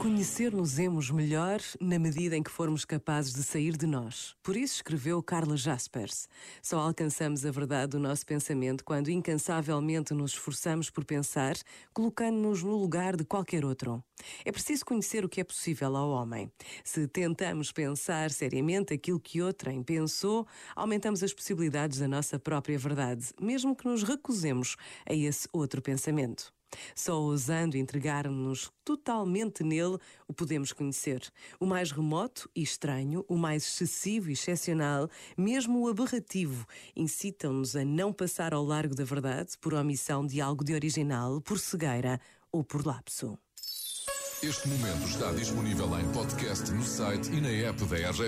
Conhecer-nos-emos melhor na medida em que formos capazes de sair de nós. Por isso escreveu Carla Jaspers. Só alcançamos a verdade do nosso pensamento quando incansavelmente nos esforçamos por pensar, colocando-nos no lugar de qualquer outro. É preciso conhecer o que é possível ao homem. Se tentamos pensar seriamente aquilo que outrem pensou, aumentamos as possibilidades da nossa própria verdade, mesmo que nos recusemos a esse outro pensamento. Só ousando entregar-nos totalmente nele o podemos conhecer. O mais remoto e estranho, o mais excessivo e excepcional, mesmo o aberrativo, incitam-nos a não passar ao largo da verdade por omissão de algo de original, por cegueira ou por lapso. Este momento está disponível em podcast no site e na app da RGF.